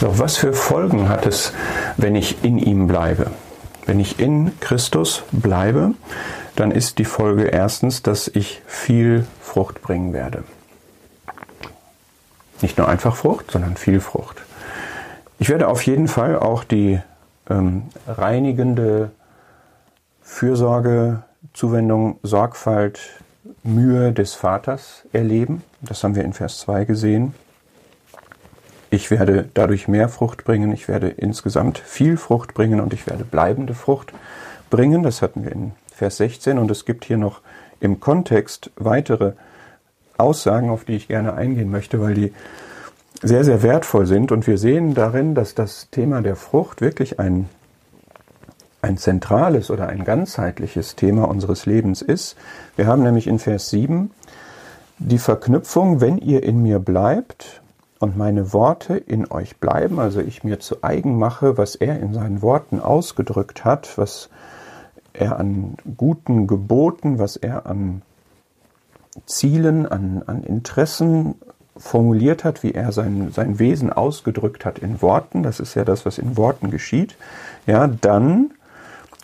Doch was für Folgen hat es, wenn ich in ihm bleibe? Wenn ich in Christus bleibe, dann ist die Folge erstens, dass ich viel Frucht bringen werde. Nicht nur einfach Frucht, sondern viel Frucht. Ich werde auf jeden Fall auch die ähm, reinigende Fürsorge, Zuwendung, Sorgfalt, Mühe des Vaters erleben. Das haben wir in Vers 2 gesehen. Ich werde dadurch mehr Frucht bringen, ich werde insgesamt viel Frucht bringen und ich werde bleibende Frucht bringen. Das hatten wir in Vers 16 und es gibt hier noch im Kontext weitere Aussagen, auf die ich gerne eingehen möchte, weil die sehr, sehr wertvoll sind und wir sehen darin, dass das Thema der Frucht wirklich ein, ein zentrales oder ein ganzheitliches Thema unseres Lebens ist. Wir haben nämlich in Vers 7 die Verknüpfung, wenn ihr in mir bleibt und meine Worte in euch bleiben, also ich mir zu eigen mache, was er in seinen Worten ausgedrückt hat, was er an guten Geboten, was er an Zielen, an, an Interessen formuliert hat, wie er sein, sein Wesen ausgedrückt hat in Worten, das ist ja das, was in Worten geschieht, ja, dann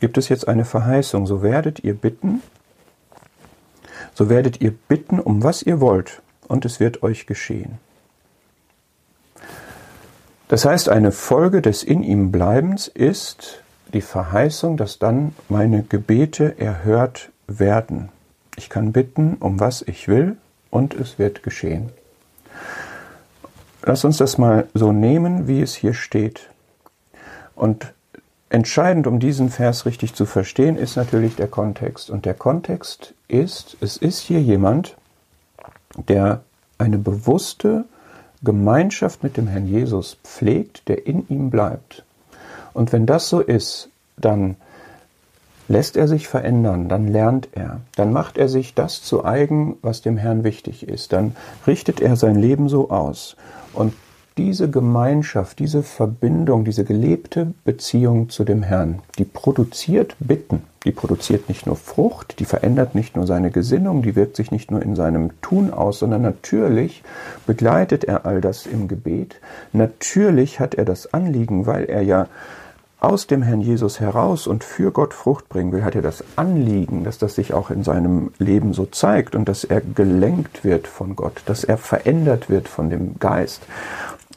gibt es jetzt eine Verheißung, so werdet ihr bitten, so werdet ihr bitten, um was ihr wollt, und es wird euch geschehen. Das heißt, eine Folge des in ihm Bleibens ist die Verheißung, dass dann meine Gebete erhört werden. Ich kann bitten, um was ich will, und es wird geschehen. Lass uns das mal so nehmen, wie es hier steht. Und entscheidend, um diesen Vers richtig zu verstehen, ist natürlich der Kontext. Und der Kontext ist, es ist hier jemand, der eine bewusste Gemeinschaft mit dem Herrn Jesus pflegt, der in ihm bleibt. Und wenn das so ist, dann lässt er sich verändern, dann lernt er, dann macht er sich das zu eigen, was dem Herrn wichtig ist, dann richtet er sein Leben so aus. Und diese Gemeinschaft, diese Verbindung, diese gelebte Beziehung zu dem Herrn, die produziert Bitten, die produziert nicht nur Frucht, die verändert nicht nur seine Gesinnung, die wirkt sich nicht nur in seinem Tun aus, sondern natürlich begleitet er all das im Gebet. Natürlich hat er das Anliegen, weil er ja aus dem Herrn Jesus heraus und für Gott Frucht bringen will, hat er das Anliegen, dass das sich auch in seinem Leben so zeigt und dass er gelenkt wird von Gott, dass er verändert wird von dem Geist.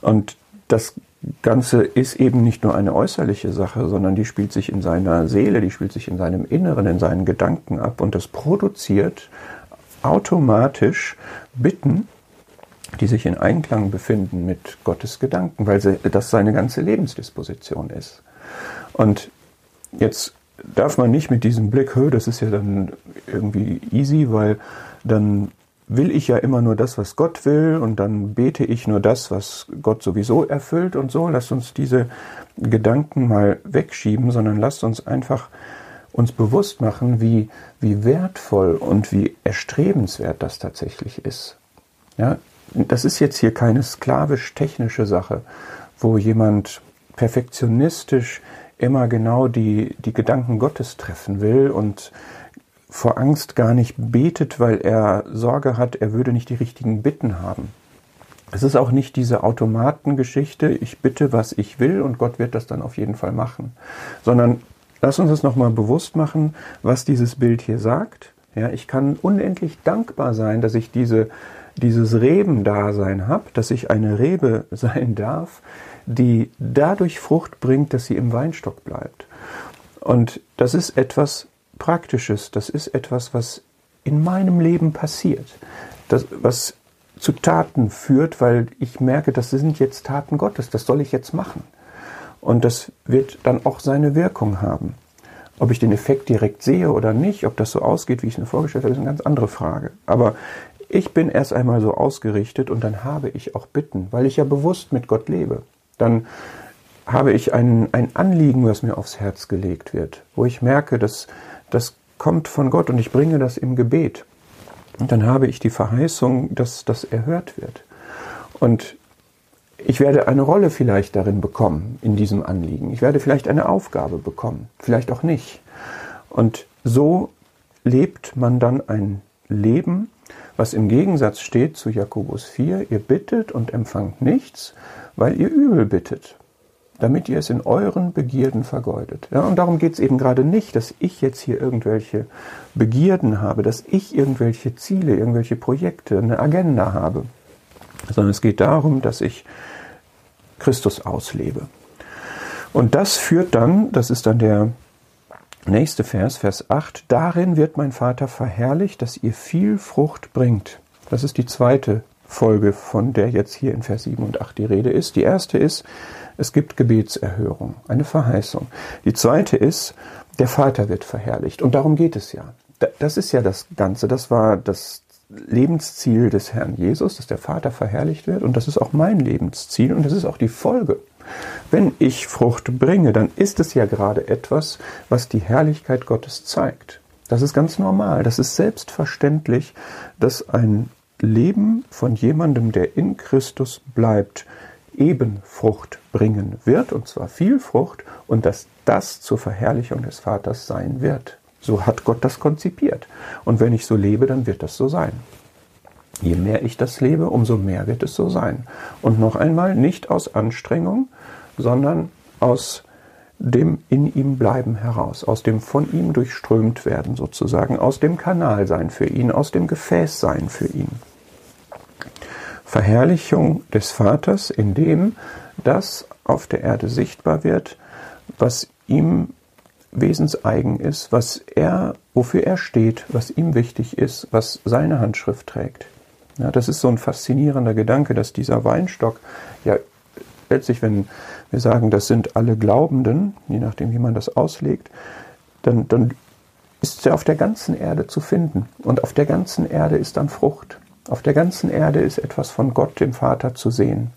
Und das Ganze ist eben nicht nur eine äußerliche Sache, sondern die spielt sich in seiner Seele, die spielt sich in seinem Inneren, in seinen Gedanken ab und das produziert automatisch Bitten, die sich in Einklang befinden mit Gottes Gedanken, weil das seine ganze Lebensdisposition ist. Und jetzt darf man nicht mit diesem Blick, das ist ja dann irgendwie easy, weil dann will ich ja immer nur das, was Gott will und dann bete ich nur das, was Gott sowieso erfüllt und so. Lasst uns diese Gedanken mal wegschieben, sondern lasst uns einfach uns bewusst machen, wie, wie wertvoll und wie erstrebenswert das tatsächlich ist. Ja, das ist jetzt hier keine sklavisch-technische Sache, wo jemand perfektionistisch immer genau die, die Gedanken Gottes treffen will und vor Angst gar nicht betet, weil er Sorge hat, er würde nicht die richtigen Bitten haben. Es ist auch nicht diese Automatengeschichte, ich bitte, was ich will und Gott wird das dann auf jeden Fall machen, sondern lass uns das nochmal bewusst machen, was dieses Bild hier sagt. Ja, ich kann unendlich dankbar sein, dass ich diese, dieses Rebendasein habe, dass ich eine Rebe sein darf, die dadurch Frucht bringt, dass sie im Weinstock bleibt. Und das ist etwas, Praktisches, das ist etwas, was in meinem Leben passiert, das, was zu Taten führt, weil ich merke, das sind jetzt Taten Gottes, das soll ich jetzt machen. Und das wird dann auch seine Wirkung haben. Ob ich den Effekt direkt sehe oder nicht, ob das so ausgeht, wie ich es mir vorgestellt habe, ist eine ganz andere Frage. Aber ich bin erst einmal so ausgerichtet und dann habe ich auch Bitten, weil ich ja bewusst mit Gott lebe. Dann habe ich ein, ein Anliegen, was mir aufs Herz gelegt wird, wo ich merke, dass das kommt von Gott und ich bringe das im Gebet. Und dann habe ich die Verheißung, dass das erhört wird. Und ich werde eine Rolle vielleicht darin bekommen, in diesem Anliegen. Ich werde vielleicht eine Aufgabe bekommen, vielleicht auch nicht. Und so lebt man dann ein Leben, was im Gegensatz steht zu Jakobus 4, ihr bittet und empfangt nichts, weil ihr übel bittet, damit ihr es in euren Begierden vergeudet. Ja, und darum geht es eben gerade nicht, dass ich jetzt hier irgendwelche Begierden habe, dass ich irgendwelche Ziele, irgendwelche Projekte, eine Agenda habe, sondern es geht darum, dass ich Christus auslebe. Und das führt dann, das ist dann der nächste Vers, Vers 8, darin wird mein Vater verherrlicht, dass ihr viel Frucht bringt. Das ist die zweite Folge, von der jetzt hier in Vers 7 und 8 die Rede ist. Die erste ist, es gibt Gebetserhörung, eine Verheißung. Die zweite ist, der Vater wird verherrlicht. Und darum geht es ja. Das ist ja das Ganze. Das war das Lebensziel des Herrn Jesus, dass der Vater verherrlicht wird. Und das ist auch mein Lebensziel und das ist auch die Folge. Wenn ich Frucht bringe, dann ist es ja gerade etwas, was die Herrlichkeit Gottes zeigt. Das ist ganz normal, das ist selbstverständlich, dass ein Leben von jemandem, der in Christus bleibt, eben Frucht bringen wird, und zwar viel Frucht, und dass das zur Verherrlichung des Vaters sein wird. So hat Gott das konzipiert. Und wenn ich so lebe, dann wird das so sein. Je mehr ich das lebe, umso mehr wird es so sein. Und noch einmal, nicht aus Anstrengung, sondern aus dem in ihm bleiben heraus, aus dem von ihm durchströmt werden sozusagen, aus dem Kanal sein für ihn, aus dem Gefäß sein für ihn. Verherrlichung des Vaters, indem das auf der Erde sichtbar wird, was ihm wesenseigen ist, was er, wofür er steht, was ihm wichtig ist, was seine Handschrift trägt. Ja, das ist so ein faszinierender Gedanke, dass dieser Weinstock ja letztlich, wenn wir sagen, das sind alle Glaubenden, je nachdem, wie man das auslegt, dann, dann ist er auf der ganzen Erde zu finden. Und auf der ganzen Erde ist dann Frucht. Auf der ganzen Erde ist etwas von Gott, dem Vater, zu sehen,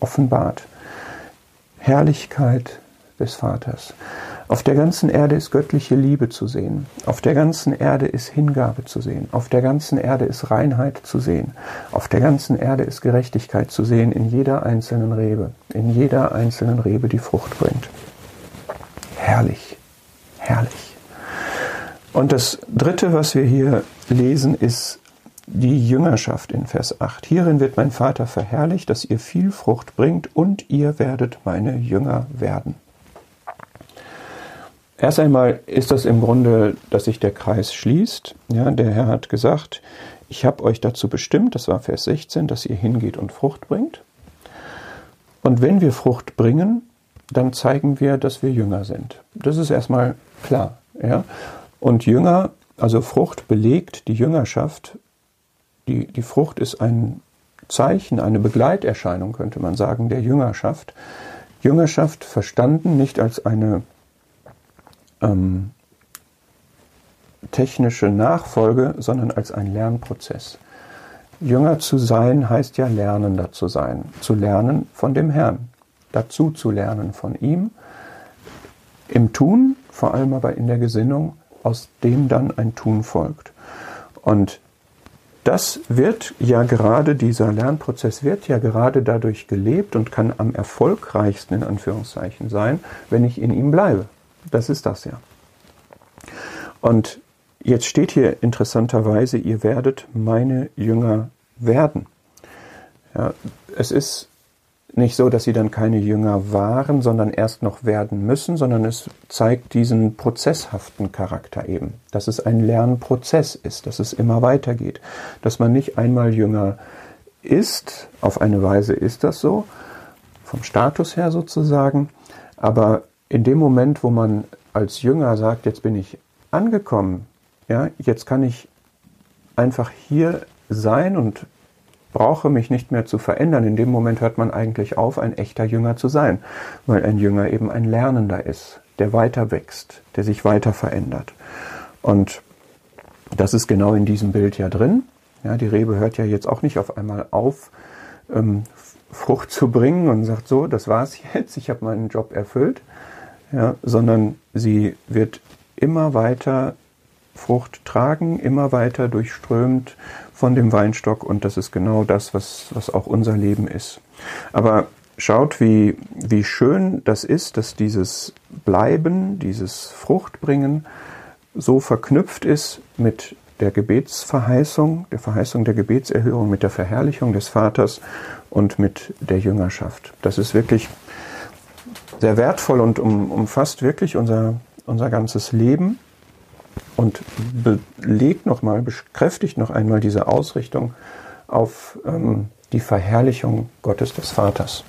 offenbart. Herrlichkeit des Vaters. Auf der ganzen Erde ist göttliche Liebe zu sehen. Auf der ganzen Erde ist Hingabe zu sehen. Auf der ganzen Erde ist Reinheit zu sehen. Auf der ganzen Erde ist Gerechtigkeit zu sehen in jeder einzelnen Rebe. In jeder einzelnen Rebe, die Frucht bringt. Herrlich. Herrlich. Und das dritte, was wir hier lesen, ist die Jüngerschaft in Vers 8. Hierin wird mein Vater verherrlicht, dass ihr viel Frucht bringt und ihr werdet meine Jünger werden. Erst einmal ist das im Grunde, dass sich der Kreis schließt. Ja, der Herr hat gesagt, ich habe euch dazu bestimmt, das war Vers 16, dass ihr hingeht und Frucht bringt. Und wenn wir Frucht bringen, dann zeigen wir, dass wir Jünger sind. Das ist erstmal klar. Ja? Und Jünger, also Frucht belegt die Jüngerschaft. Die, die Frucht ist ein Zeichen, eine Begleiterscheinung, könnte man sagen, der Jüngerschaft. Jüngerschaft verstanden nicht als eine ähm, technische Nachfolge, sondern als ein Lernprozess. Jünger zu sein heißt ja lernender zu sein, zu lernen von dem Herrn, dazu zu lernen von ihm, im Tun, vor allem aber in der Gesinnung, aus dem dann ein Tun folgt. Und das wird ja gerade, dieser Lernprozess wird ja gerade dadurch gelebt und kann am erfolgreichsten in Anführungszeichen sein, wenn ich in ihm bleibe. Das ist das ja. Und jetzt steht hier interessanterweise, ihr werdet meine Jünger werden. Ja, es ist nicht so, dass sie dann keine Jünger waren, sondern erst noch werden müssen, sondern es zeigt diesen prozesshaften Charakter eben, dass es ein Lernprozess ist, dass es immer weitergeht, dass man nicht einmal Jünger ist, auf eine Weise ist das so, vom Status her sozusagen, aber in dem Moment, wo man als Jünger sagt, jetzt bin ich angekommen, ja, jetzt kann ich einfach hier sein und brauche mich nicht mehr zu verändern. In dem Moment hört man eigentlich auf, ein echter Jünger zu sein, weil ein Jünger eben ein Lernender ist, der weiter wächst, der sich weiter verändert. Und das ist genau in diesem Bild ja drin. Ja, die Rebe hört ja jetzt auch nicht auf einmal auf, ähm, Frucht zu bringen und sagt so, das war's jetzt, ich habe meinen Job erfüllt, ja, sondern sie wird immer weiter Frucht tragen, immer weiter durchströmt von dem Weinstock und das ist genau das, was, was auch unser Leben ist. Aber schaut, wie, wie schön das ist, dass dieses Bleiben, dieses Fruchtbringen so verknüpft ist mit der Gebetsverheißung, der Verheißung der Gebetserhörung, mit der Verherrlichung des Vaters und mit der Jüngerschaft. Das ist wirklich sehr wertvoll und um, umfasst wirklich unser, unser ganzes Leben und belegt nochmal, bekräftigt noch einmal diese Ausrichtung auf ähm, die Verherrlichung Gottes des Vaters.